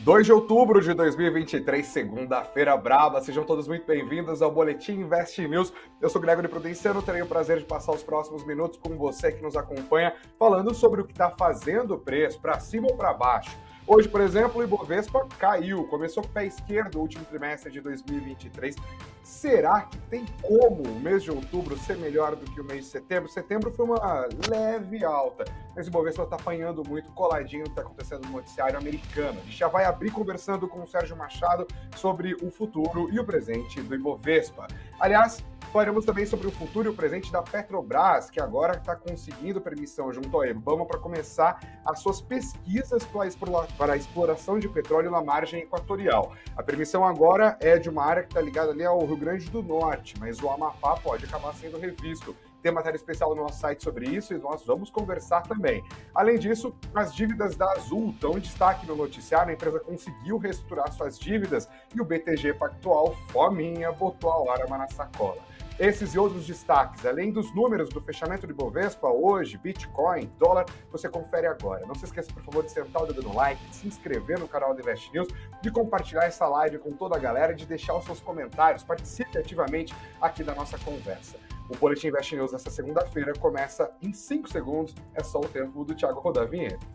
2 de outubro de 2023, segunda-feira braba. Sejam todos muito bem-vindos ao Boletim Invest News. Eu sou Gregory Prudenciano, terei o prazer de passar os próximos minutos com você que nos acompanha, falando sobre o que está fazendo o preço, para cima ou para baixo. Hoje, por exemplo, o Ibovespa caiu, começou com o pé esquerdo no último trimestre de 2023. Será que tem como o mês de outubro ser melhor do que o mês de setembro? Setembro foi uma leve alta, mas o Ibovespa está apanhando muito coladinho no que está acontecendo no noticiário americano. A gente já vai abrir conversando com o Sérgio Machado sobre o futuro e o presente do Ibovespa. Aliás, Falaremos também sobre o futuro e o presente da Petrobras, que agora está conseguindo permissão junto ao EBAMA para começar as suas pesquisas para a exploração de petróleo na margem equatorial. A permissão agora é de uma área que está ligada ali ao Rio Grande do Norte, mas o Amapá pode acabar sendo revisto. Tem matéria especial no nosso site sobre isso e nós vamos conversar também. Além disso, as dívidas da Azul estão em destaque no noticiário. A empresa conseguiu reestruturar suas dívidas e o BTG Pactual, fominha, botou a arma na sacola. Esses e outros destaques, além dos números do fechamento de Bovespa hoje, Bitcoin, dólar, você confere agora. Não se esqueça, por favor, de sentar o dedo no like, de se inscrever no canal do Invest News, de compartilhar essa live com toda a galera, de deixar os seus comentários, participe ativamente aqui da nossa conversa. O Boletim Invest News nessa segunda-feira começa em 5 segundos, é só o tempo do Thiago rodar vinheta.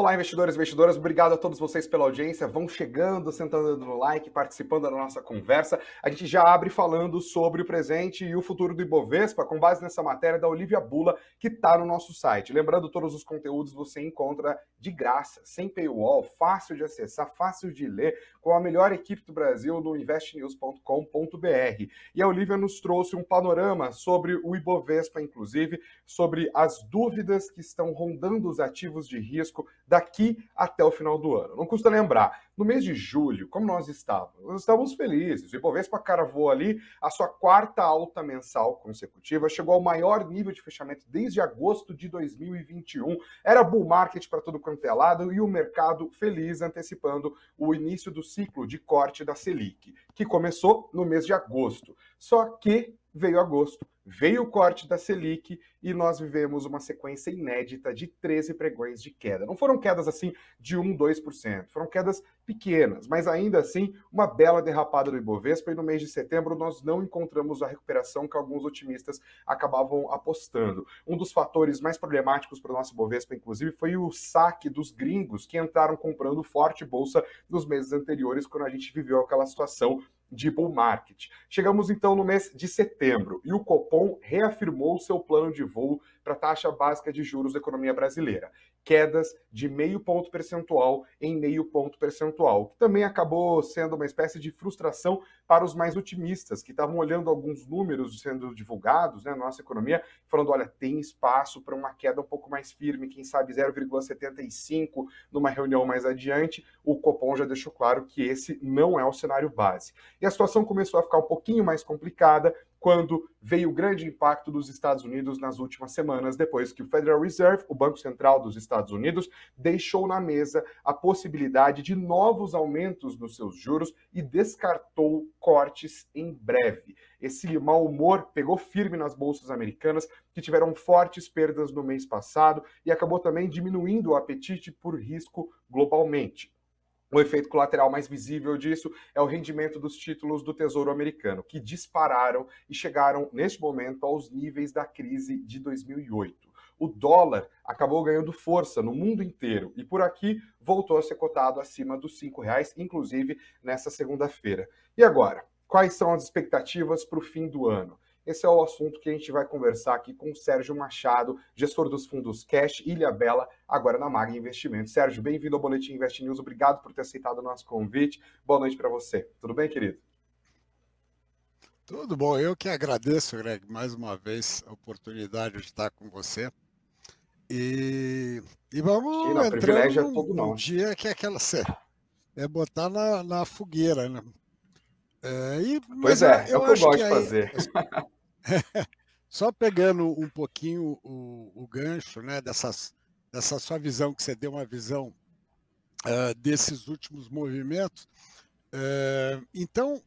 Olá, investidores e investidoras, obrigado a todos vocês pela audiência. Vão chegando, sentando no like, participando da nossa conversa. A gente já abre falando sobre o presente e o futuro do Ibovespa, com base nessa matéria da Olivia Bula, que está no nosso site. Lembrando, todos os conteúdos você encontra de graça, sem paywall, fácil de acessar, fácil de ler, com a melhor equipe do Brasil no investnews.com.br. E a Olivia nos trouxe um panorama sobre o Ibovespa, inclusive, sobre as dúvidas que estão rondando os ativos de risco daqui até o final do ano. Não custa lembrar, no mês de julho, como nós estávamos? Nós estávamos felizes. O Ibovespa caravou ali a sua quarta alta mensal consecutiva, chegou ao maior nível de fechamento desde agosto de 2021. Era bull market para todo quanto é lado e o mercado feliz antecipando o início do ciclo de corte da Selic, que começou no mês de agosto. Só que veio agosto Veio o corte da Selic e nós vivemos uma sequência inédita de 13 pregões de queda. Não foram quedas assim de 1, 2%, foram quedas pequenas, mas ainda assim uma bela derrapada do Ibovespa e no mês de setembro nós não encontramos a recuperação que alguns otimistas acabavam apostando. Um dos fatores mais problemáticos para o nosso Ibovespa, inclusive, foi o saque dos gringos que entraram comprando forte bolsa nos meses anteriores, quando a gente viveu aquela situação de bull market. Chegamos então no mês de setembro e o Copom reafirmou seu plano de voo para a taxa básica de juros da economia brasileira, quedas de meio ponto percentual em meio ponto percentual, que também acabou sendo uma espécie de frustração para os mais otimistas, que estavam olhando alguns números sendo divulgados né, na nossa economia, falando, olha, tem espaço para uma queda um pouco mais firme, quem sabe 0,75 numa reunião mais adiante, o Copom já deixou claro que esse não é o cenário base. E a situação começou a ficar um pouquinho mais complicada, quando veio o grande impacto dos Estados Unidos nas últimas semanas, depois que o Federal Reserve, o Banco Central dos Estados Unidos, deixou na mesa a possibilidade de novos aumentos nos seus juros e descartou cortes em breve. Esse mau humor pegou firme nas bolsas americanas, que tiveram fortes perdas no mês passado e acabou também diminuindo o apetite por risco globalmente. O efeito colateral mais visível disso é o rendimento dos títulos do Tesouro Americano, que dispararam e chegaram, neste momento, aos níveis da crise de 2008. O dólar acabou ganhando força no mundo inteiro e por aqui voltou a ser cotado acima dos R$ reais, inclusive nessa segunda-feira. E agora, quais são as expectativas para o fim do ano? Esse é o assunto que a gente vai conversar aqui com o Sérgio Machado, gestor dos fundos Cash Ilha Bela, agora na Mag Investimentos. Sérgio, bem-vindo ao Boletim Invest News. Obrigado por ter aceitado o nosso convite. Boa noite para você. Tudo bem, querido? Tudo bom. Eu que agradeço, Greg, mais uma vez a oportunidade de estar com você. E, e vamos China, entrar é todo num, dia que é aquela é botar na, na fogueira, né? É, e, pois é, é o que eu gosto de fazer. Só pegando um pouquinho o, o, gancho né, dessas, dessa sua visão, que você deu uma visão uh, desses últimos movimentos. Uh, então,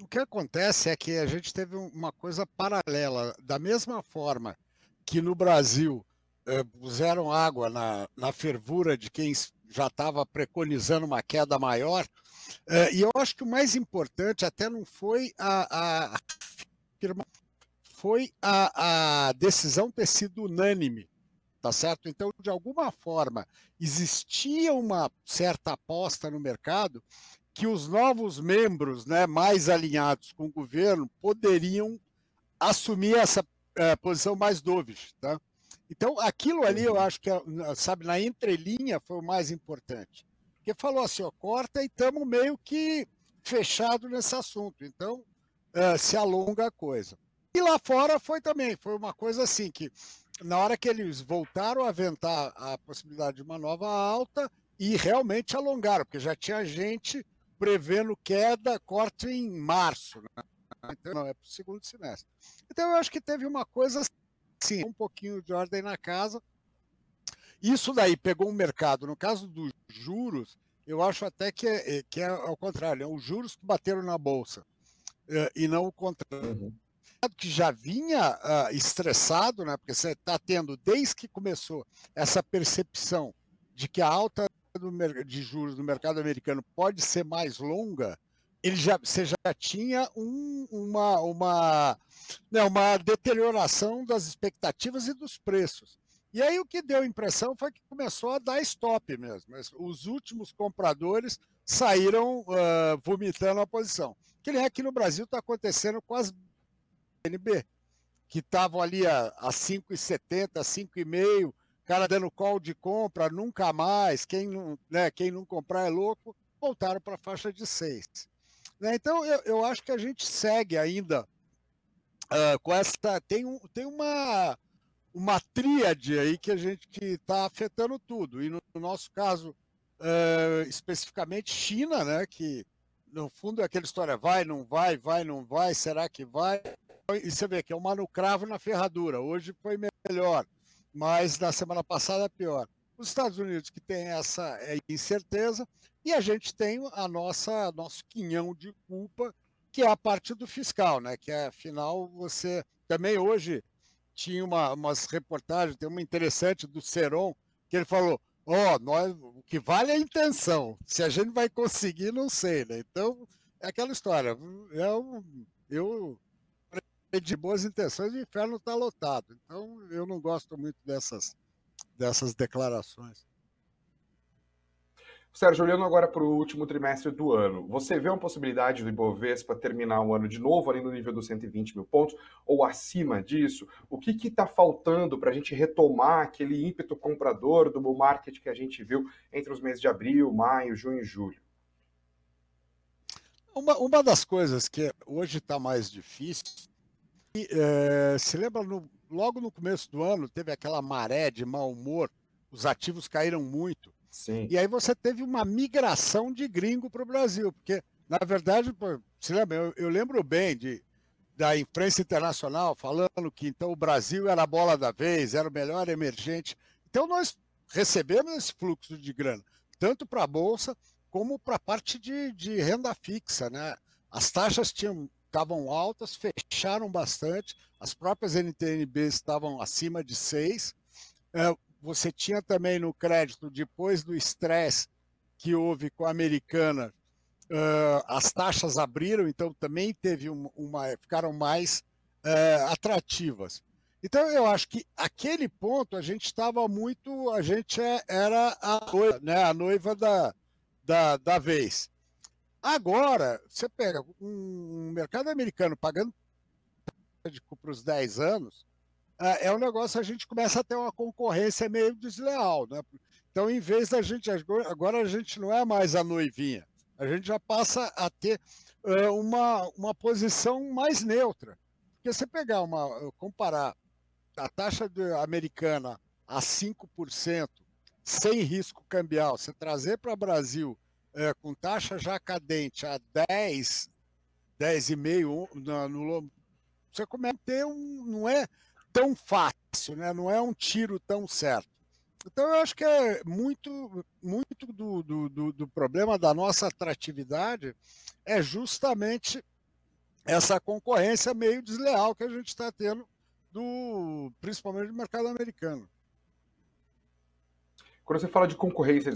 o que acontece é que a gente teve uma coisa paralela. Da mesma forma que no Brasil eh, puseram água na, na fervura de quem já estava preconizando uma queda maior, eh, e eu acho que o mais importante até não foi a, a foi a, a decisão ter sido unânime, tá certo? Então, de alguma forma, existia uma certa aposta no mercado que os novos membros, né, mais alinhados com o governo, poderiam assumir essa é, posição mais dovish, tá? Então, aquilo ali eu acho que, sabe, na entrelinha foi o mais importante. Porque falou assim, ó, corta e estamos meio que fechado nesse assunto. Então, é, se alonga a coisa. E lá fora foi também, foi uma coisa assim que na hora que eles voltaram a aventar a possibilidade de uma nova alta e realmente alongaram, porque já tinha gente prevendo queda, corte em março, né? então não é para o segundo semestre. Então eu acho que teve uma coisa assim, um pouquinho de ordem na casa. Isso daí pegou o um mercado. No caso dos juros, eu acho até que é, que é ao contrário, é os juros que bateram na bolsa eh, e não o contrário. Uhum que já vinha uh, estressado, né? Porque você está tendo, desde que começou essa percepção de que a alta do, de juros do mercado americano pode ser mais longa, ele já, você já tinha um, uma, uma, né, uma deterioração das expectativas e dos preços. E aí o que deu impressão foi que começou a dar stop mesmo. Os últimos compradores saíram uh, vomitando a posição. Que nem aqui no Brasil está acontecendo com as NB, que estavam ali a, a 5,70, 5,5, cara dando call de compra, nunca mais, quem não, né, quem não comprar é louco, voltaram para a faixa de 6. Né? Então, eu, eu acho que a gente segue ainda uh, com essa. Tem, um, tem uma, uma tríade aí que a gente está afetando tudo. E no, no nosso caso, uh, especificamente China, né? Que no fundo é aquela história: vai, não vai, vai, não vai, será que vai? E você vê que é um mano cravo na ferradura. Hoje foi melhor, mas na semana passada pior. Os Estados Unidos que tem essa é, incerteza e a gente tem a nossa nosso quinhão de culpa que é a parte do fiscal, né? Que é, afinal você também hoje tinha uma, umas reportagens, tem uma interessante do Seron que ele falou, ó, oh, nós o que vale é a intenção. Se a gente vai conseguir, não sei, né? Então é aquela história. Eu, eu de boas intenções, o inferno está lotado. Então, eu não gosto muito dessas, dessas declarações. Sérgio, olhando agora para o último trimestre do ano, você vê uma possibilidade do Ibovespa terminar o ano de novo ali no nível dos 120 mil pontos ou acima disso? O que está faltando para a gente retomar aquele ímpeto comprador do bull market que a gente viu entre os meses de abril, maio, junho e julho? Uma, uma das coisas que hoje está mais difícil e, é, se lembra, no, logo no começo do ano, teve aquela maré de mau humor, os ativos caíram muito. Sim. E aí você teve uma migração de gringo para o Brasil, porque, na verdade, se lembra, eu, eu lembro bem de, da imprensa internacional falando que então o Brasil era a bola da vez, era o melhor emergente. Então nós recebemos esse fluxo de grana, tanto para a Bolsa como para a parte de, de renda fixa. Né? As taxas tinham estavam altas, fecharam bastante, as próprias NTNBs estavam acima de 6. É, você tinha também no crédito, depois do estresse que houve com a americana, as taxas abriram, então também teve uma, ficaram mais atrativas. Então eu acho que aquele ponto a gente estava muito, a gente é, era a noiva, né, a noiva da, da, da vez. Agora, você pega um mercado americano pagando para os 10 anos, é, é um negócio a gente começa a ter uma concorrência meio desleal. Né? Então, em vez da gente. Agora a gente não é mais a noivinha, a gente já passa a ter uh, uma, uma posição mais neutra. Porque você pegar uma. comparar a taxa americana a 5%, sem risco cambial, você trazer para o Brasil é, com taxa já cadente a 10, 10,5 no, no, você começa a ter um. não é tão fácil, né? não é um tiro tão certo. Então eu acho que é muito, muito do, do, do, do problema da nossa atratividade é justamente essa concorrência meio desleal que a gente está tendo, do, principalmente do mercado americano. Quando você fala de concorrência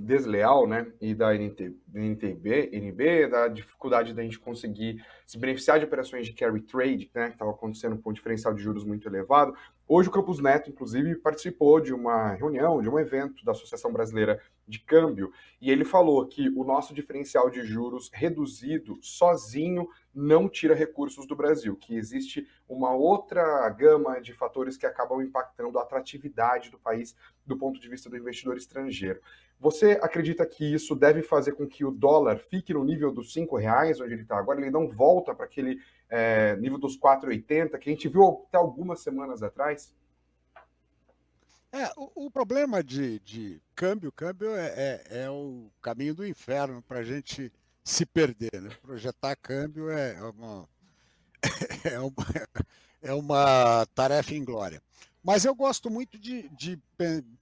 desleal, né, e da NTB, NB, da dificuldade da gente conseguir se beneficiar de operações de carry trade, né, que estava acontecendo com um diferencial de juros muito elevado, hoje o Campos Neto, inclusive, participou de uma reunião, de um evento da Associação Brasileira de Câmbio, e ele falou que o nosso diferencial de juros reduzido sozinho não tira recursos do Brasil, que existe uma outra gama de fatores que acabam impactando a atratividade do país do ponto de vista do investidor estrangeiro. Você acredita que isso deve fazer com que o dólar fique no nível dos cinco reais, onde ele está agora? Ele não volta para aquele é, nível dos 4,80 que a gente viu até algumas semanas atrás? É, o, o problema de, de, câmbio, câmbio é, é, é o caminho do inferno para a gente se perder. Né? Projetar câmbio é, uma, é, uma, é uma tarefa inglória. Mas eu gosto muito de, de,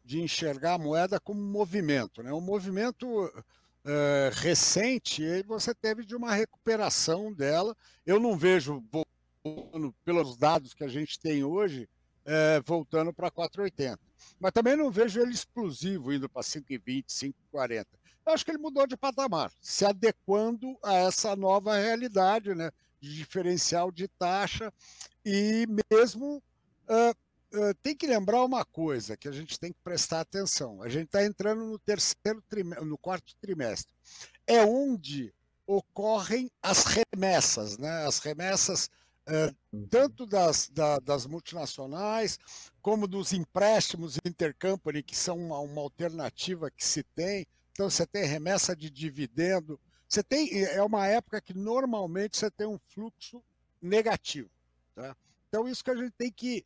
de enxergar a moeda como movimento. Né? Um movimento uh, recente, você teve de uma recuperação dela. Eu não vejo, voltando, pelos dados que a gente tem hoje, uh, voltando para 4,80. Mas também não vejo ele explosivo indo para 5,20, 5,40 eu acho que ele mudou de patamar, se adequando a essa nova realidade, né, de diferencial de taxa e mesmo uh, tem que lembrar uma coisa que a gente tem que prestar atenção. A gente está entrando no terceiro trimestre, no quarto trimestre, é onde ocorrem as remessas, né? As remessas uh, tanto das, da, das multinacionais como dos empréstimos intercompany, que são uma, uma alternativa que se tem então você tem remessa de dividendo. Você tem é uma época que normalmente você tem um fluxo negativo, tá? Então isso que a gente tem que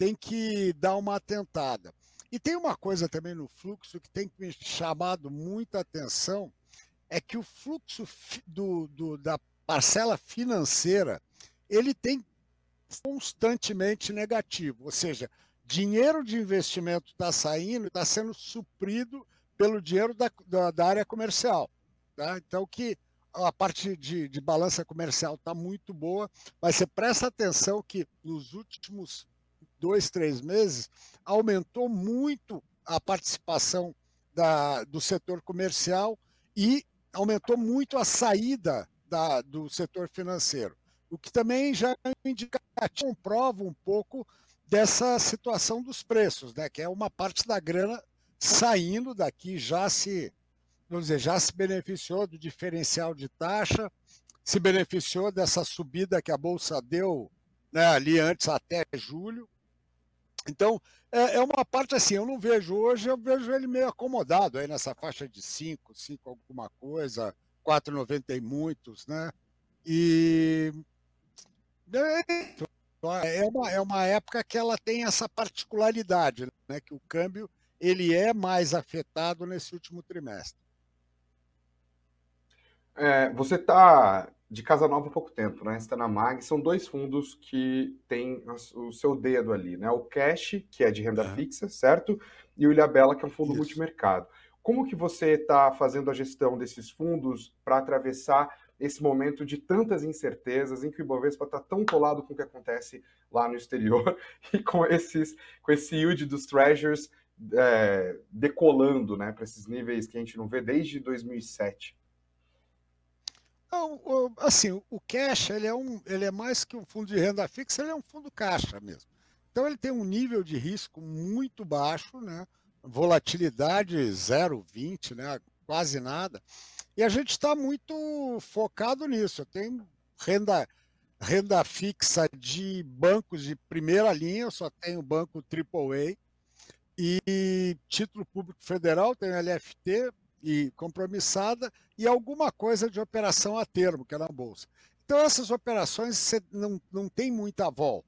tem que dar uma atentada. E tem uma coisa também no fluxo que tem me chamado muita atenção, é que o fluxo do, do, da parcela financeira ele tem constantemente negativo, ou seja, dinheiro de investimento está saindo, está sendo suprido pelo dinheiro da, da, da área comercial. Tá? Então, que a parte de, de balança comercial está muito boa, mas você presta atenção que nos últimos dois, três meses aumentou muito a participação da, do setor comercial e aumentou muito a saída da, do setor financeiro, o que também já é indicativo, comprova um pouco dessa situação dos preços, né, que é uma parte da grana saindo daqui já se, vamos dizer, já se beneficiou do diferencial de taxa, se beneficiou dessa subida que a Bolsa deu né, ali antes até julho. Então, é, é, uma parte assim, eu não vejo hoje, eu vejo ele meio acomodado aí nessa faixa de 5, 5 alguma coisa, 4,90 e muitos, né? E é, é uma, é uma época que ela tem essa particularidade, né? Que o câmbio ele é mais afetado nesse último trimestre. É, você está de Casa Nova há pouco tempo, né? Está na MAG, são dois fundos que têm o seu dedo ali, né? O Cash, que é de renda é. fixa, certo? E o Ilhabela, que é um fundo Isso. multimercado. Como que você está fazendo a gestão desses fundos para atravessar esse momento de tantas incertezas em que o Ibovespa está tão colado com o que acontece lá no exterior e com esses com esse yield dos treasures é, decolando né, para esses níveis que a gente não vê desde 2007? Assim, o cash ele é, um, ele é mais que um fundo de renda fixa, ele é um fundo caixa mesmo. Então ele tem um nível de risco muito baixo, né? volatilidade 0,20, né? quase nada. E a gente está muito focado nisso. Eu tenho renda, renda fixa de bancos de primeira linha, eu só tenho banco AAA, e título público federal, tem LFT e compromissada, e alguma coisa de operação a termo, que é na Bolsa. Então, essas operações não, não tem muita vol.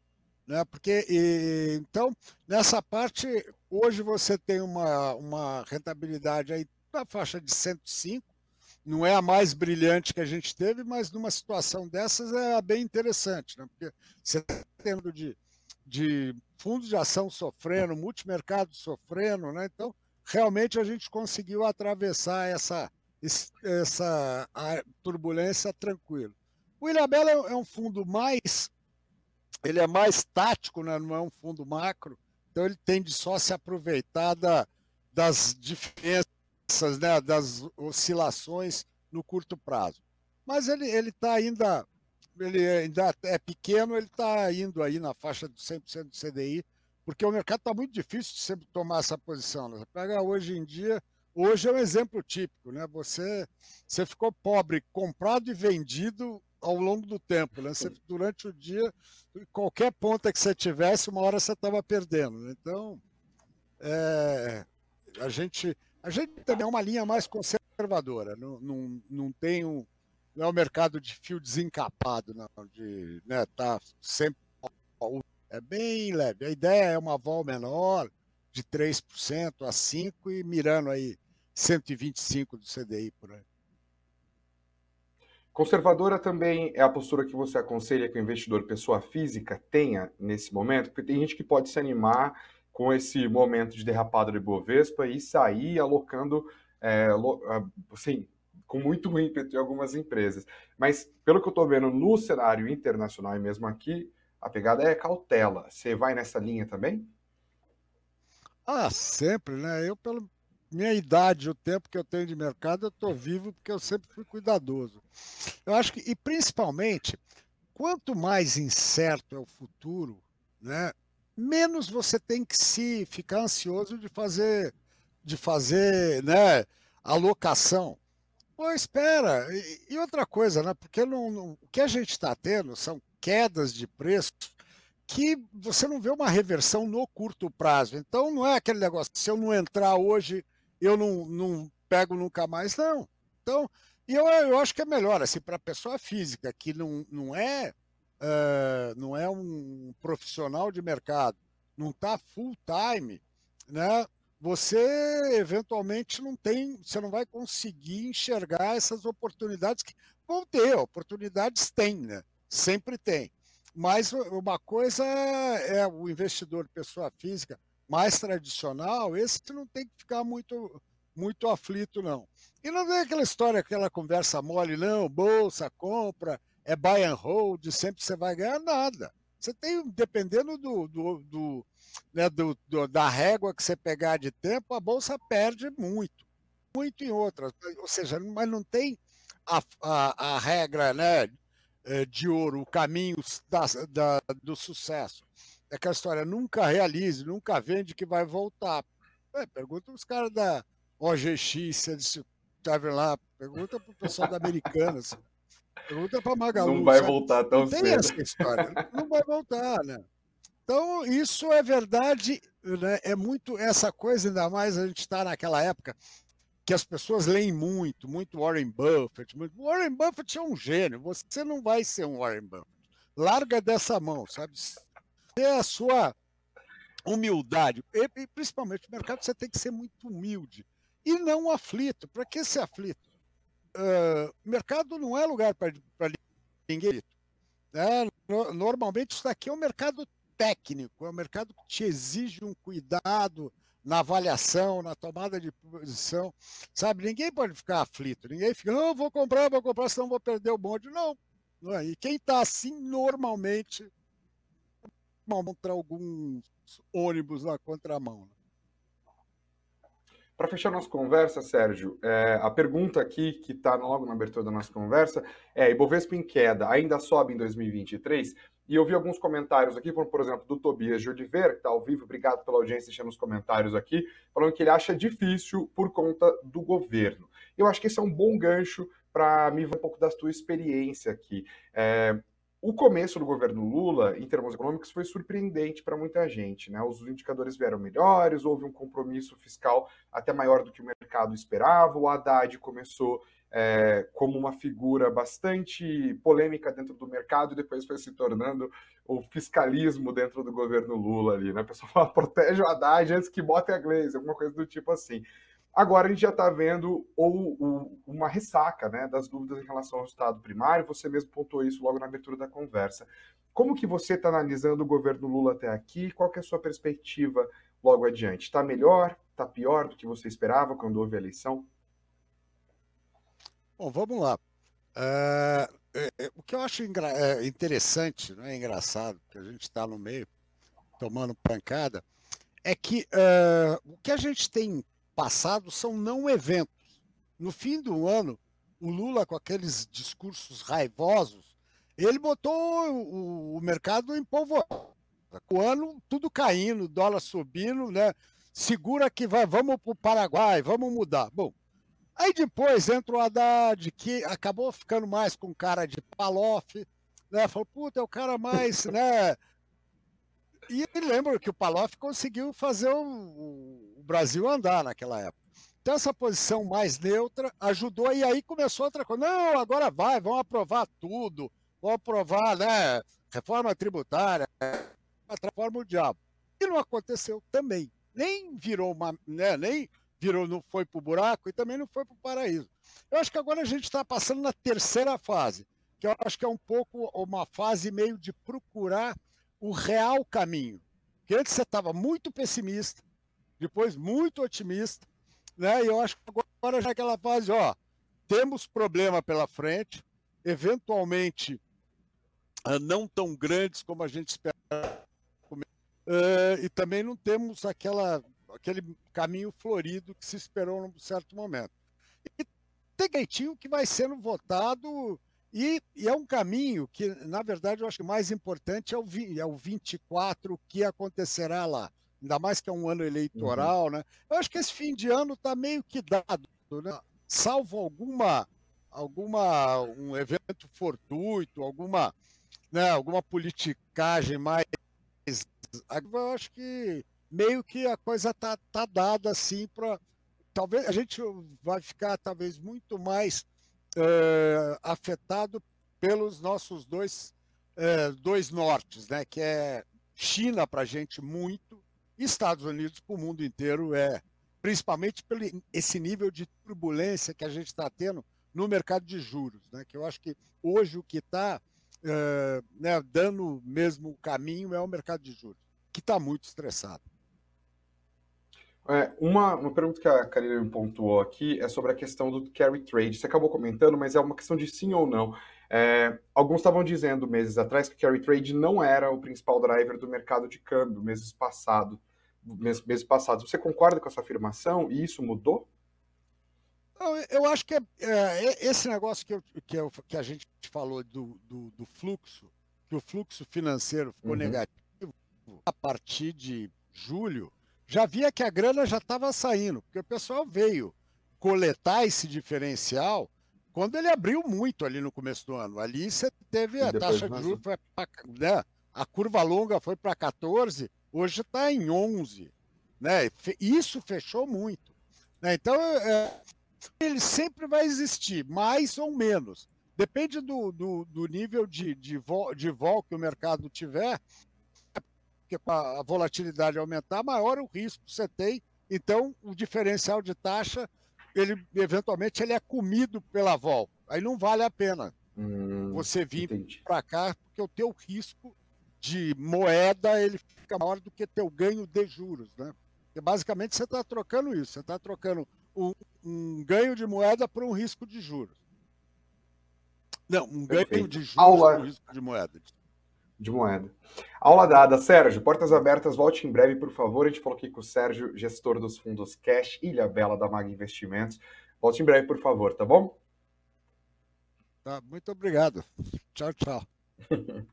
Né? Porque, e, então, nessa parte, hoje você tem uma, uma rentabilidade aí na faixa de 105, não é a mais brilhante que a gente teve, mas numa situação dessas é bem interessante, né? porque você está tendo de de fundos de ação sofrendo, multimercado sofrendo, né? Então, realmente a gente conseguiu atravessar essa, essa turbulência tranquilo. O Ilhabela é um fundo mais. Ele é mais tático, né? não é um fundo macro, então ele tende só a se aproveitar da, das diferenças, né? das oscilações no curto prazo. Mas ele está ainda. Ele ainda é pequeno, ele está indo aí na faixa do 100% do CDI, porque o mercado está muito difícil de sempre tomar essa posição. Né? Pega hoje em dia, hoje é um exemplo típico, né? Você, você ficou pobre, comprado e vendido ao longo do tempo. Né? Você, durante o dia, qualquer ponta que você tivesse, uma hora você estava perdendo. Né? Então, é, a, gente, a gente também é uma linha mais conservadora. Não, não, não tem um. Não é um mercado de fio desencapado, não, de né, tá sempre. É bem leve. A ideia é uma vol menor, de 3% a 5% e mirando aí 125 do CDI por aí. Conservadora também é a postura que você aconselha que o investidor pessoa física tenha nesse momento? Porque tem gente que pode se animar com esse momento de derrapada de Bovespa e sair alocando, é, assim, com muito ímpeto em algumas empresas. Mas, pelo que eu estou vendo no cenário internacional e mesmo aqui, a pegada é cautela. Você vai nessa linha também? Ah, sempre, né? Eu, pelo, minha idade, o tempo que eu tenho de mercado, eu estou vivo porque eu sempre fui cuidadoso. Eu acho que, e principalmente, quanto mais incerto é o futuro, né, menos você tem que se ficar ansioso de fazer, de fazer, né, alocação. Pô, espera. E, e outra coisa, né, porque não, não, o que a gente está tendo são quedas de preço que você não vê uma reversão no curto prazo. Então não é aquele negócio, se eu não entrar hoje, eu não, não pego nunca mais, não. Então, e eu, eu acho que é melhor, assim, para a pessoa física, que não, não, é, uh, não é um profissional de mercado, não está full time, né? Você eventualmente não tem, você não vai conseguir enxergar essas oportunidades que vão ter, oportunidades tem, né? Sempre tem. Mas uma coisa é o investidor, pessoa física, mais tradicional, esse não tem que ficar muito, muito aflito, não. E não vem aquela história, aquela conversa mole, não, bolsa, compra, é buy and hold, sempre você vai ganhar nada. Você tem, dependendo do, do, do, né, do, do, da régua que você pegar de tempo, a bolsa perde muito, muito em outras. Ou seja, mas não tem a, a, a regra né, de ouro, o caminho da, da, do sucesso é aquela história, nunca realize, nunca vende que vai voltar. É, pergunta os caras da OGX, se eles estavam lá, pergunta para o pessoal da Americanas, pergunta para Magalu. Não vai sabe? voltar tão Não cedo. tem essa história, não vai voltar, né? Então, isso é verdade, né? é muito essa coisa, ainda mais a gente está naquela época que as pessoas leem muito, muito Warren Buffett. Muito... Warren Buffett é um gênio, você não vai ser um Warren Buffett. Larga dessa mão, sabe? ter a sua humildade. E, principalmente no mercado, você tem que ser muito humilde. E não aflito. Para que ser aflito? Uh, mercado não é lugar para ninguém. É, normalmente isso daqui é um mercado técnico, é um mercado que te exige um cuidado na avaliação, na tomada de posição. Sabe, ninguém pode ficar aflito, ninguém fica, não, vou comprar, vou comprar, senão vou perder o bonde. Não. não é. E quem está assim, normalmente contra alguns ônibus na contramão. Né? Para fechar nossa conversa, Sérgio, é, a pergunta aqui, que está logo na abertura da nossa conversa, é: Ibovespa em queda ainda sobe em 2023? E eu vi alguns comentários aqui, por exemplo do Tobias de Oliveira, que está ao vivo, obrigado pela audiência, deixando os comentários aqui, falando que ele acha difícil por conta do governo. Eu acho que esse é um bom gancho para me ver um pouco da tua experiência aqui. É, o começo do governo Lula, em termos econômicos, foi surpreendente para muita gente. Né? Os indicadores vieram melhores, houve um compromisso fiscal até maior do que o mercado esperava. O Haddad começou é, como uma figura bastante polêmica dentro do mercado e depois foi se tornando o fiscalismo dentro do governo Lula ali. Né? A pessoa fala, protege o Haddad antes que bote a Gleisi, alguma coisa do tipo assim. Agora a gente já está vendo ou, ou, uma ressaca né, das dúvidas em relação ao Estado primário, você mesmo pontuou isso logo na abertura da conversa. Como que você está analisando o governo Lula até aqui? Qual que é a sua perspectiva logo adiante? Está melhor? Está pior do que você esperava quando houve a eleição? Bom, vamos lá. Uh, é, o que eu acho é, interessante, não é engraçado, que a gente está no meio tomando pancada, é que uh, o que a gente tem passado são não eventos. No fim do ano, o Lula, com aqueles discursos raivosos, ele botou o, o mercado em polvorosa. O ano tudo caindo, dólar subindo, né? Segura que vai, vamos para o Paraguai, vamos mudar. Bom, aí depois entra o Haddad, que acabou ficando mais com cara de Palof, né? Falou, puta, é o cara mais, né? E lembro que o Palof conseguiu fazer o, o Brasil andar naquela época. Então, essa posição mais neutra ajudou, e aí começou outra coisa. Não, agora vai, vão aprovar tudo, vão aprovar né, reforma tributária, reforma o diabo. E não aconteceu também. Nem virou uma. Né, nem virou, não foi para o buraco e também não foi para o paraíso. Eu acho que agora a gente está passando na terceira fase, que eu acho que é um pouco uma fase meio de procurar o real caminho. Porque antes você estava muito pessimista, depois muito otimista, né? E eu acho que agora já é aquela fase, ó, temos problema pela frente, eventualmente uh, não tão grandes como a gente espera, uh, e também não temos aquela, aquele caminho florido que se esperou num certo momento. E tem jeitinho que vai sendo votado e, e, é um caminho que, na verdade, eu acho que o mais importante é o, é o 24, o que acontecerá lá ainda mais que é um ano eleitoral, uhum. né? Eu acho que esse fim de ano está meio que dado, né? Salvo alguma alguma um evento fortuito, alguma né, alguma politicagem mais eu acho que meio que a coisa tá, tá dada assim para talvez a gente vai ficar talvez muito mais uh, afetado pelos nossos dois uh, dois nortes, né? Que é China para a gente muito Estados Unidos para o mundo inteiro é, principalmente pelo esse nível de turbulência que a gente está tendo no mercado de juros, né? Que eu acho que hoje o que está eh, né, dando mesmo o caminho é o mercado de juros, que está muito estressado. É, uma, uma pergunta que a Karina pontuou aqui é sobre a questão do carry trade. Você acabou comentando, mas é uma questão de sim ou não. É, alguns estavam dizendo meses atrás que o carry trade não era o principal driver do mercado de câmbio meses passado, meses, meses passados. Você concorda com essa afirmação e isso mudou? Eu acho que é, é, esse negócio que, eu, que, eu, que, a gente falou do, do, do, fluxo, que o fluxo financeiro ficou uhum. negativo a partir de julho, já via que a grana já estava saindo, porque o pessoal veio coletar esse diferencial quando ele abriu muito ali no começo do ano. Ali você teve a taxa de juros, pra, né? a curva longa foi para 14, hoje está em 11. Né? Isso fechou muito. Né? Então, é, ele sempre vai existir, mais ou menos. Depende do, do, do nível de, de, vol, de vol que o mercado tiver, porque com a volatilidade aumentar, maior o risco que você tem. Então, o diferencial de taxa ele eventualmente ele é comido pela vol. Aí não vale a pena hum, você vir para cá, porque o teu risco de moeda ele fica maior do que teu ganho de juros, né? Porque basicamente você está trocando isso, você está trocando um, um, ganho de moeda por um risco de juros. Não, um Perfeito. ganho de juros Aula... por um risco de moeda de moeda. Aula dada. Sérgio, portas abertas, volte em breve, por favor. A gente falou aqui com o Sérgio, gestor dos fundos Cash, Ilha Bela da Mag Investimentos. Volte em breve, por favor, tá bom? Tá, muito obrigado. Tchau, tchau.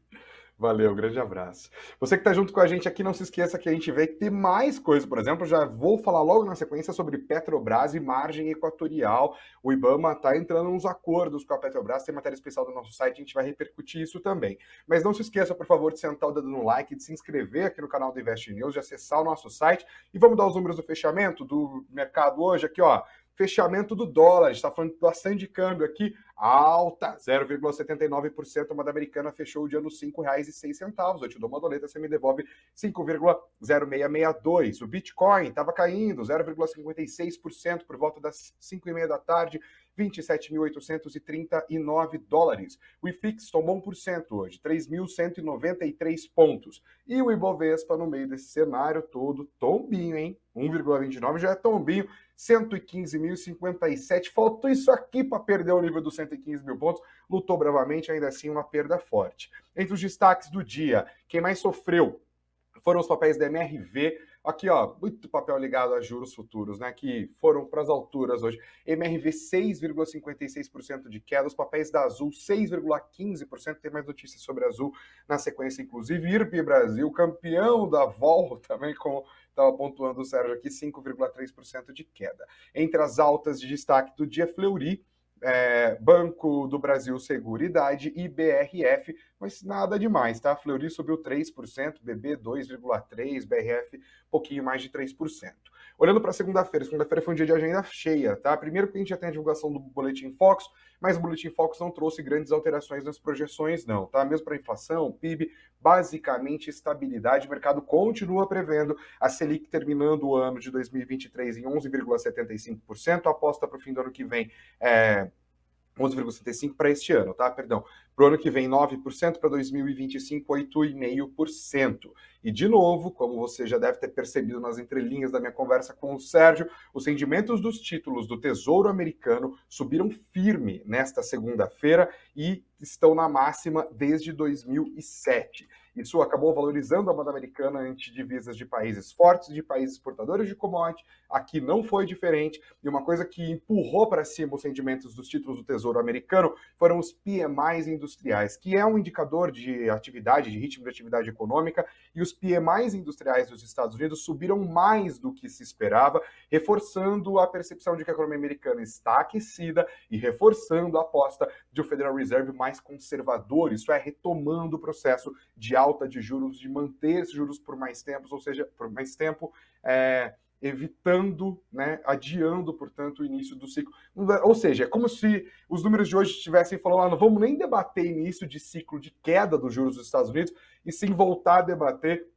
Valeu, grande abraço. Você que está junto com a gente aqui, não se esqueça que a gente que tem mais coisas. Por exemplo, já vou falar logo na sequência sobre Petrobras e margem equatorial. O Ibama está entrando nos acordos com a Petrobras, tem matéria especial do nosso site, a gente vai repercutir isso também. Mas não se esqueça, por favor, de sentar o dedo no like, de se inscrever aqui no canal do Invest News, de acessar o nosso site. E vamos dar os números do fechamento do mercado hoje aqui, ó fechamento do dólar, está falando bastante de câmbio aqui, alta, 0,79%, a moeda americana fechou o dia nos R$ 5,06, eu te dou uma doleta, você me devolve 5,0662. O Bitcoin estava caindo, 0,56% por volta das 5 e meia da tarde, 27.839 dólares. O IFIX tomou 1% hoje, 3.193 pontos. E o Ibovespa, no meio desse cenário todo, tombinho, hein? 1,29 já é tombinho, 115.057. Faltou isso aqui para perder o nível dos 115 mil pontos. Lutou bravamente, ainda assim, uma perda forte. Entre os destaques do dia, quem mais sofreu foram os papéis da MRV. Aqui, ó, muito papel ligado a juros futuros, né? Que foram para as alturas hoje. MRV 6,56% de queda, os papéis da Azul 6,15%. Tem mais notícias sobre Azul na sequência, inclusive. IRB Brasil, campeão da Vol, também como estava pontuando o Sérgio aqui, 5,3% de queda. Entre as altas de destaque do dia, Fleury é, Banco do Brasil Seguridade e BRF, mas nada demais, tá? Fleury subiu 3%, BB 2,3%, BRF pouquinho mais de 3%. Olhando para segunda-feira, segunda-feira foi um dia de agenda cheia, tá? Primeiro que a gente já tem a divulgação do Boletim Fox, mas o Boletim Fox não trouxe grandes alterações nas projeções, não, tá? Mesmo para inflação, PIB, basicamente estabilidade. O mercado continua prevendo a Selic terminando o ano de 2023 em 11,75%, aposta para o fim do ano que vem é, 11,75% para este ano, tá? Perdão. Para o ano que vem, 9%, para 2025, 8,5%. E, de novo, como você já deve ter percebido nas entrelinhas da minha conversa com o Sérgio, os rendimentos dos títulos do Tesouro Americano subiram firme nesta segunda-feira e estão na máxima desde 2007. Isso acabou valorizando a moeda americana ante divisas de países fortes, de países exportadores de commodity. Aqui não foi diferente. E uma coisa que empurrou para cima os rendimentos dos títulos do Tesouro Americano foram os PMIs industriais, que é um indicador de atividade, de ritmo de atividade econômica. E os PMIs industriais dos Estados Unidos subiram mais do que se esperava, reforçando a percepção de que a economia americana está aquecida e reforçando a aposta de um Federal Reserve mais conservador. Isso é, retomando o processo de alta de juros, de manter esses juros por mais tempo, ou seja, por mais tempo, é, evitando, né, adiando, portanto, o início do ciclo. Ou seja, é como se os números de hoje estivessem falando, ah, não vamos nem debater início de ciclo de queda dos juros dos Estados Unidos, e sim voltar a debater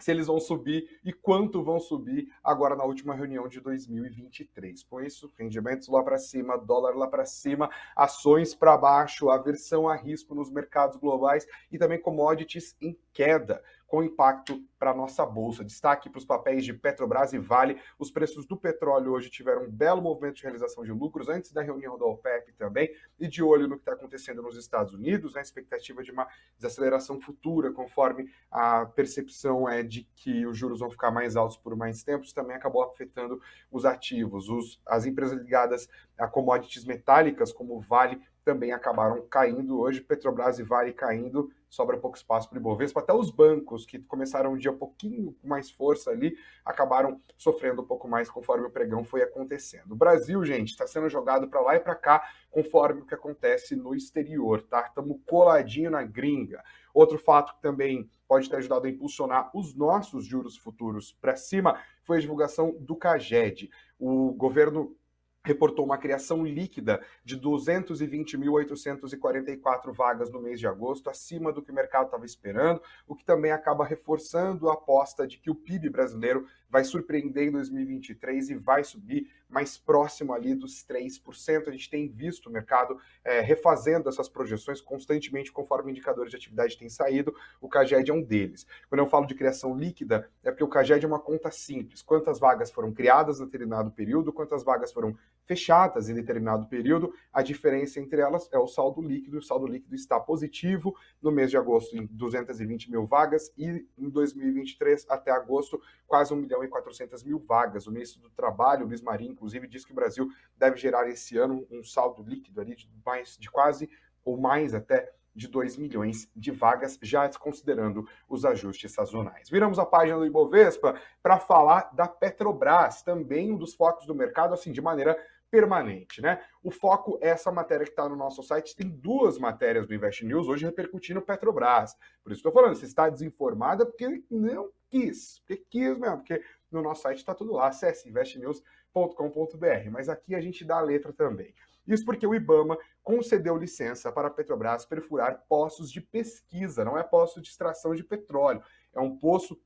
se eles vão subir e quanto vão subir agora na última reunião de 2023. Com isso, rendimentos lá para cima, dólar lá para cima, ações para baixo, aversão a risco nos mercados globais e também commodities em queda com impacto para a nossa bolsa. Destaque para os papéis de Petrobras e Vale. Os preços do petróleo hoje tiveram um belo movimento de realização de lucros antes da reunião da OPEP também, e de olho no que está acontecendo nos Estados Unidos, a expectativa de uma desaceleração futura, conforme a percepção é de que os juros vão ficar mais altos por mais tempo, isso também acabou afetando os ativos. Os, as empresas ligadas a commodities metálicas, como Vale, também acabaram caindo hoje, Petrobras e Vale caindo, sobra pouco espaço para o Ibovespa, até os bancos que começaram um dia um pouquinho com mais força ali, acabaram sofrendo um pouco mais conforme o pregão foi acontecendo. O Brasil, gente, está sendo jogado para lá e para cá, conforme o que acontece no exterior, tá? Estamos coladinho na gringa. Outro fato que também pode ter ajudado a impulsionar os nossos juros futuros para cima foi a divulgação do CAGED. O governo reportou uma criação líquida de 220.844 vagas no mês de agosto, acima do que o mercado estava esperando, o que também acaba reforçando a aposta de que o PIB brasileiro vai surpreender em 2023 e vai subir mais próximo ali dos 3%. A gente tem visto o mercado é, refazendo essas projeções constantemente conforme indicadores de atividade têm saído. O CAGED é um deles. Quando eu falo de criação líquida, é porque o CAGED é uma conta simples. Quantas vagas foram criadas em determinado período, quantas vagas foram fechadas em determinado período, a diferença entre elas é o saldo líquido. O saldo líquido está positivo no mês de agosto em 220 mil vagas e em 2023 até agosto quase 1 milhão e 400 mil vagas. O ministro do Trabalho, Luiz Marinho, inclusive, disse que o Brasil deve gerar esse ano um saldo líquido ali de, mais, de quase ou mais até de 2 milhões de vagas, já desconsiderando os ajustes sazonais. Viramos a página do Ibovespa para falar da Petrobras, também um dos focos do mercado, assim, de maneira permanente, né? O foco é essa matéria que está no nosso site. Tem duas matérias do Invest News hoje repercutindo Petrobras. Por isso estou falando, você está desinformada porque não quis, porque quis mesmo, porque no nosso site está tudo lá. Acesse investnews.com.br. Mas aqui a gente dá a letra também. Isso porque o IBAMA concedeu licença para a Petrobras perfurar poços de pesquisa, não é poço de extração de petróleo. É um poço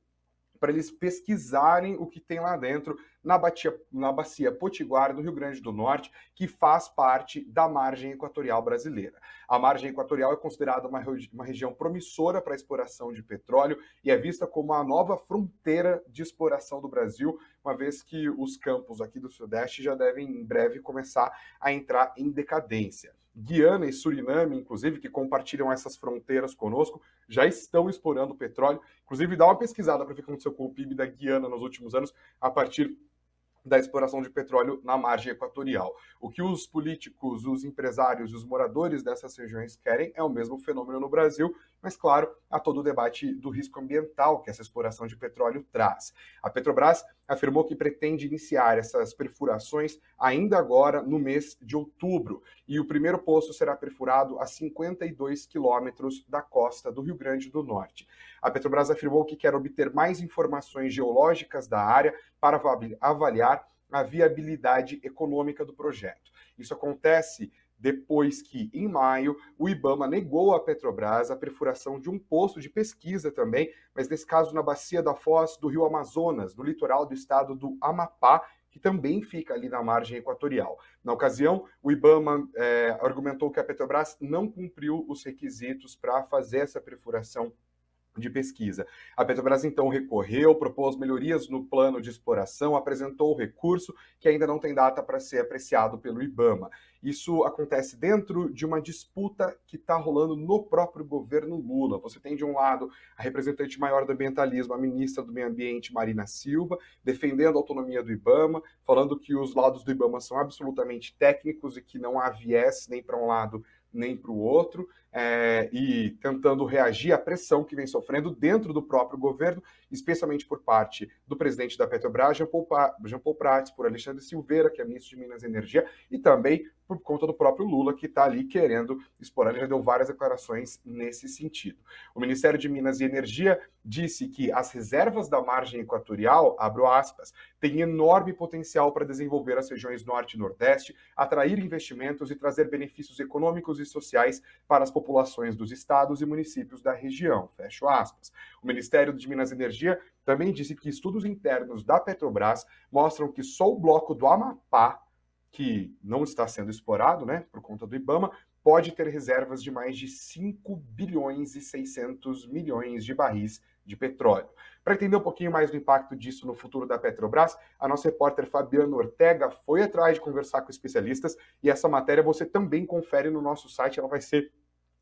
para eles pesquisarem o que tem lá dentro na, batia, na bacia Potiguar, do Rio Grande do Norte, que faz parte da margem equatorial brasileira. A margem equatorial é considerada uma, uma região promissora para a exploração de petróleo e é vista como a nova fronteira de exploração do Brasil, uma vez que os campos aqui do Sudeste já devem em breve começar a entrar em decadência. Guiana e Suriname, inclusive, que compartilham essas fronteiras conosco, já estão explorando petróleo. Inclusive, dá uma pesquisada para ver o que aconteceu com o PIB da Guiana nos últimos anos, a partir da exploração de petróleo na margem equatorial. O que os políticos, os empresários e os moradores dessas regiões querem é o mesmo fenômeno no Brasil, mas, claro, há todo o debate do risco ambiental que essa exploração de petróleo traz. A Petrobras afirmou que pretende iniciar essas perfurações ainda agora no mês de outubro, e o primeiro poço será perfurado a 52 quilômetros da costa do Rio Grande do Norte. A Petrobras afirmou que quer obter mais informações geológicas da área para avaliar a viabilidade econômica do projeto. Isso acontece depois que, em maio, o IBAMA negou à Petrobras a perfuração de um posto de pesquisa também, mas nesse caso na bacia da foz do rio Amazonas, no litoral do estado do Amapá, que também fica ali na margem equatorial. Na ocasião, o IBAMA é, argumentou que a Petrobras não cumpriu os requisitos para fazer essa perfuração de pesquisa. A Petrobras então recorreu, propôs melhorias no plano de exploração, apresentou o recurso que ainda não tem data para ser apreciado pelo IBAMA. Isso acontece dentro de uma disputa que está rolando no próprio governo Lula. Você tem de um lado a representante maior do ambientalismo, a ministra do Meio Ambiente, Marina Silva, defendendo a autonomia do IBAMA, falando que os lados do IBAMA são absolutamente técnicos e que não há viés nem para um lado nem para o outro é, e tentando reagir à pressão que vem sofrendo dentro do próprio governo, especialmente por parte do presidente da Petrobras, Jean Paul, Jean Prats, por Alexandre Silveira, que é ministro de Minas e Energia, e também por conta do próprio Lula, que está ali querendo explorar. Ele já deu várias declarações nesse sentido. O Ministério de Minas e Energia disse que as reservas da margem equatorial, abro aspas, têm enorme potencial para desenvolver as regiões Norte e Nordeste, atrair investimentos e trazer benefícios econômicos e sociais para as populações populações dos estados e municípios da região. Fecho aspas. O Ministério de Minas e Energia também disse que estudos internos da Petrobras mostram que só o bloco do Amapá, que não está sendo explorado, né, por conta do IBAMA, pode ter reservas de mais de 5 bilhões e 600 milhões de barris de petróleo. Para entender um pouquinho mais do impacto disso no futuro da Petrobras, a nossa repórter Fabiana Ortega foi atrás de conversar com especialistas e essa matéria você também confere no nosso site, ela vai ser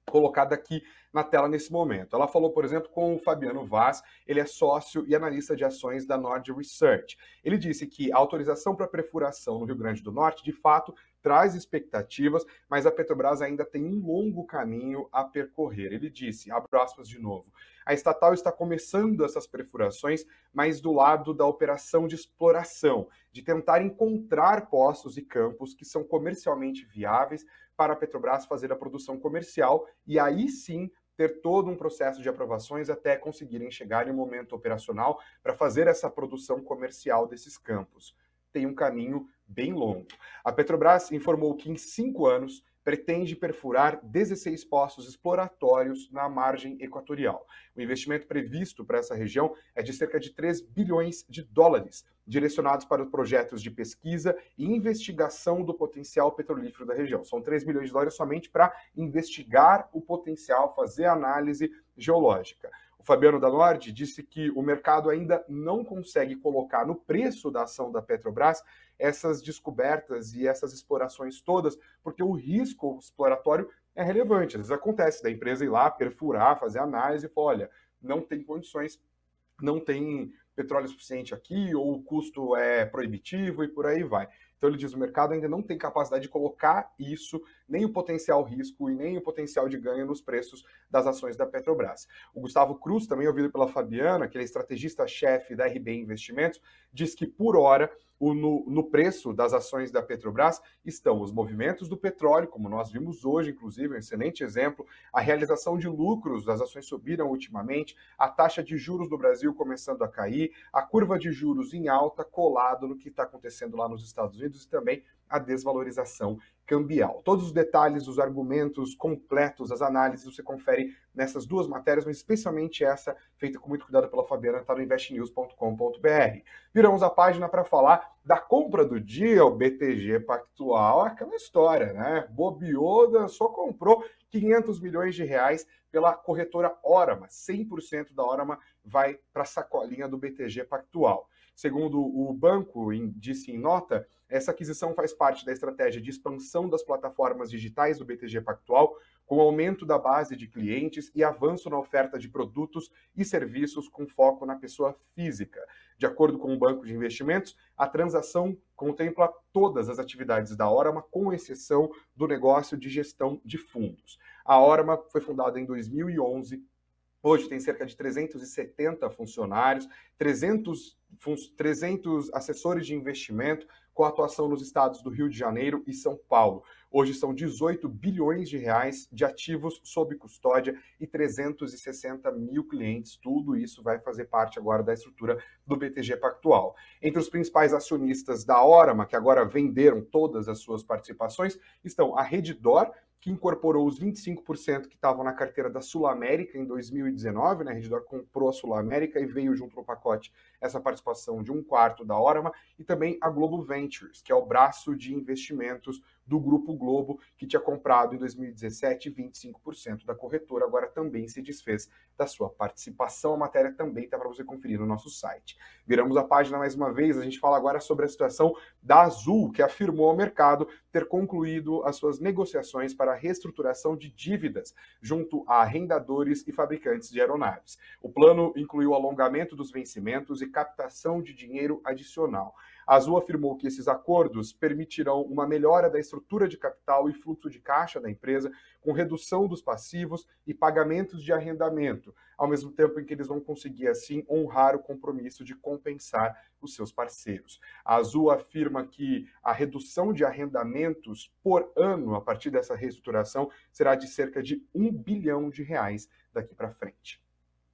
colocada aqui na tela nesse momento. Ela falou, por exemplo, com o Fabiano Vaz, ele é sócio e analista de ações da Nord Research. Ele disse que a autorização para perfuração no Rio Grande do Norte, de fato, traz expectativas, mas a Petrobras ainda tem um longo caminho a percorrer. Ele disse, abro aspas de novo, a estatal está começando essas perfurações, mas do lado da operação de exploração, de tentar encontrar postos e campos que são comercialmente viáveis para a Petrobras fazer a produção comercial e aí sim ter todo um processo de aprovações até conseguirem chegar em um momento operacional para fazer essa produção comercial desses campos. Tem um caminho bem longo. A Petrobras informou que em cinco anos pretende perfurar 16 poços exploratórios na margem equatorial. O investimento previsto para essa região é de cerca de 3 bilhões de dólares, direcionados para projetos de pesquisa e investigação do potencial petrolífero da região. São 3 bilhões de dólares somente para investigar o potencial, fazer análise geológica. O Fabiano da Nord disse que o mercado ainda não consegue colocar no preço da ação da Petrobras essas descobertas e essas explorações todas, porque o risco exploratório é relevante. Às vezes acontece da empresa ir lá, perfurar, fazer análise e falar, olha, não tem condições, não tem petróleo suficiente aqui, ou o custo é proibitivo e por aí vai. Então ele diz o mercado ainda não tem capacidade de colocar isso, nem o potencial risco e nem o potencial de ganho nos preços das ações da Petrobras. O Gustavo Cruz, também ouvido pela Fabiana, que é estrategista-chefe da RB Investimentos, diz que por hora o, no, no, preço das ações da Petrobras estão os movimentos do petróleo, como nós vimos hoje, inclusive, um excelente exemplo, a realização de lucros, as ações subiram ultimamente, a taxa de juros no Brasil começando a cair, a curva de juros em alta colado no que está acontecendo lá nos Estados Unidos Unidos e também a desvalorização cambial. Todos os detalhes, os argumentos completos, as análises você confere nessas duas matérias, mas especialmente essa, feita com muito cuidado pela Fabiana, está no investnews.com.br. Viramos a página para falar da compra do dia, o BTG Pactual, aquela história, né? Bobiou, só comprou 500 milhões de reais pela corretora Orama. 100% da Orama vai para a sacolinha do BTG Pactual. Segundo o banco disse em nota, essa aquisição faz parte da estratégia de expansão das plataformas digitais do BTG Pactual, com aumento da base de clientes e avanço na oferta de produtos e serviços com foco na pessoa física. De acordo com o banco de investimentos, a transação contempla todas as atividades da Orama, com exceção do negócio de gestão de fundos. A Orama foi fundada em 2011 Hoje tem cerca de 370 funcionários, 300, 300 assessores de investimento, com atuação nos estados do Rio de Janeiro e São Paulo. Hoje são 18 bilhões de reais de ativos sob custódia e 360 mil clientes. Tudo isso vai fazer parte agora da estrutura do BTG Pactual. Entre os principais acionistas da Orama, que agora venderam todas as suas participações, estão a Redditor, que incorporou os 25% que estavam na carteira da Sul América em 2019, né? A Redditor comprou a Sul América e veio junto no pacote essa participação de um quarto da Orama, e também a Globo Ventures, que é o braço de investimentos do Grupo Globo, que tinha comprado em 2017 25% da corretora, agora também se desfez da sua participação. A matéria também está para você conferir no nosso site. Viramos a página mais uma vez, a gente fala agora sobre a situação da Azul, que afirmou ao mercado ter concluído as suas negociações para a reestruturação de dívidas junto a arrendadores e fabricantes de aeronaves. O plano incluiu o alongamento dos vencimentos e captação de dinheiro adicional. A Azul afirmou que esses acordos permitirão uma melhora da estrutura de capital e fluxo de caixa da empresa, com redução dos passivos e pagamentos de arrendamento, ao mesmo tempo em que eles vão conseguir, assim, honrar o compromisso de compensar os seus parceiros. A Azul afirma que a redução de arrendamentos por ano, a partir dessa reestruturação, será de cerca de um bilhão de reais daqui para frente.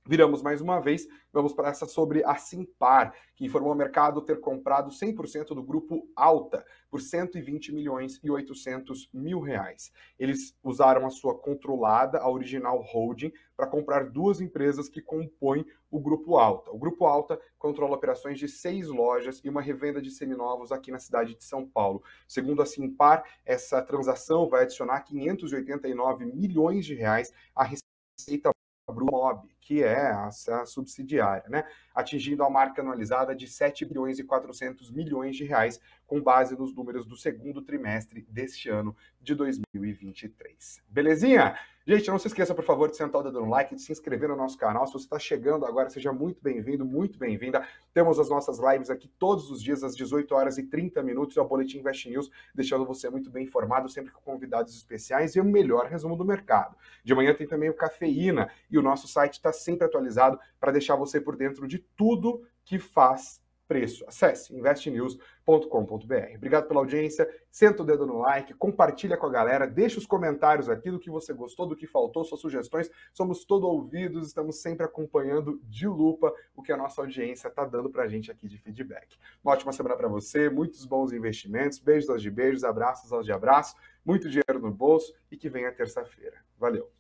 Viramos mais uma vez, vamos para essa sobre a Simpar, que informou ao mercado ter comprado 100% do grupo Alta por 120 milhões e 800 mil reais. Eles usaram a sua controlada, a Original Holding, para comprar duas empresas que compõem o grupo Alta. O grupo Alta controla operações de seis lojas e uma revenda de seminovos aqui na cidade de São Paulo. Segundo a Simpar, essa transação vai adicionar 589 milhões de reais à receita Brumob, que é a, a, subsidiária, né? atingindo a marca anualizada de 7 bilhões e 400 milhões de reais, com base nos números do segundo trimestre deste ano de 2023. Belezinha? Gente, não se esqueça, por favor, de sentar o dedo no like, de se inscrever no nosso canal. Se você está chegando agora, seja muito bem-vindo, muito bem-vinda. Temos as nossas lives aqui todos os dias, às 18 horas e 30 minutos, é o Boletim Invest News, deixando você muito bem informado, sempre com convidados especiais e o melhor resumo do mercado. De manhã tem também o Cafeína, e o nosso site está sempre atualizado para deixar você por dentro de tudo que faz preço. Acesse investnews.com.br. Obrigado pela audiência, senta o dedo no like, compartilha com a galera, deixa os comentários aqui do que você gostou, do que faltou, suas sugestões. Somos todo ouvidos, estamos sempre acompanhando de lupa o que a nossa audiência está dando para a gente aqui de feedback. Uma ótima semana para você, muitos bons investimentos, beijos aos de beijos, abraços aos de abraço, muito dinheiro no bolso e que venha terça-feira. Valeu!